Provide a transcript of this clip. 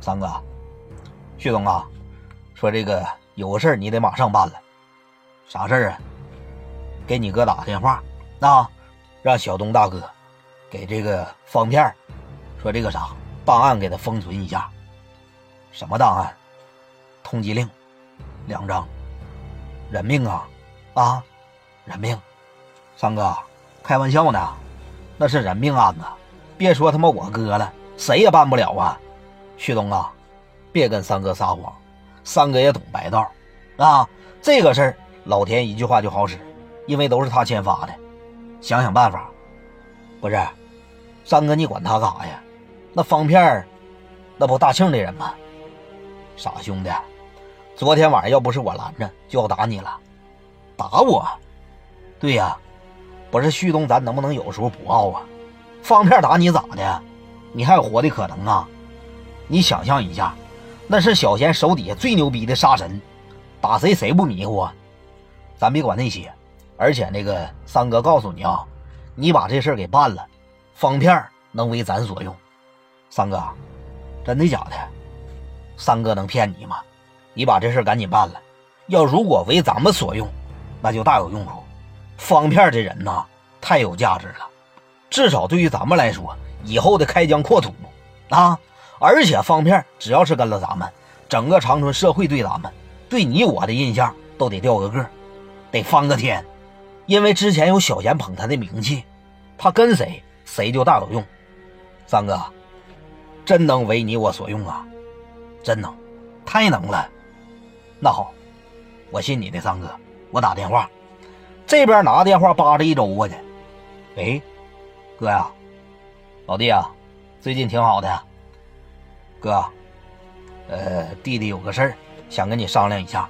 三哥，旭东啊，说这个有个事儿你得马上办了，啥事儿啊？给你哥打个电话，啊，让小东大哥给这个方片说这个啥档案给他封存一下。什么档案？通缉令，两张。人命啊，啊，人命！三哥，开玩笑呢，那是人命案子，别说他妈我哥了，谁也办不了啊！旭东啊，别跟三哥撒谎，三哥也懂白道啊。这个事儿，老田一句话就好使，因为都是他签发的，想想办法。不是，三哥你管他干啥呀？那方片那不大庆的人吗？傻兄弟。昨天晚上要不是我拦着，就要打你了。打我？对呀，不是旭东，咱能不能有时候不傲啊？方片打你咋的？你还有活的可能啊？你想象一下，那是小贤手底下最牛逼的杀神，打谁谁不迷糊啊？咱别管那些，而且那个三哥告诉你啊，你把这事给办了，方片能为咱所用。三哥，真的假的？三哥能骗你吗？你把这事赶紧办了，要如果为咱们所用，那就大有用处。方片这人呐，太有价值了，至少对于咱们来说，以后的开疆扩土啊！而且方片只要是跟了咱们，整个长春社会对咱们，对你我的印象都得掉个个，得翻个天。因为之前有小贤捧他的名气，他跟谁谁就大有用。三哥，真能为你我所用啊！真能，太能了。那好，我信你的三哥。我打电话，这边拿电话扒着一周过去。喂，哥呀，老弟啊，最近挺好的。哥，呃，弟弟有个事儿想跟你商量一下。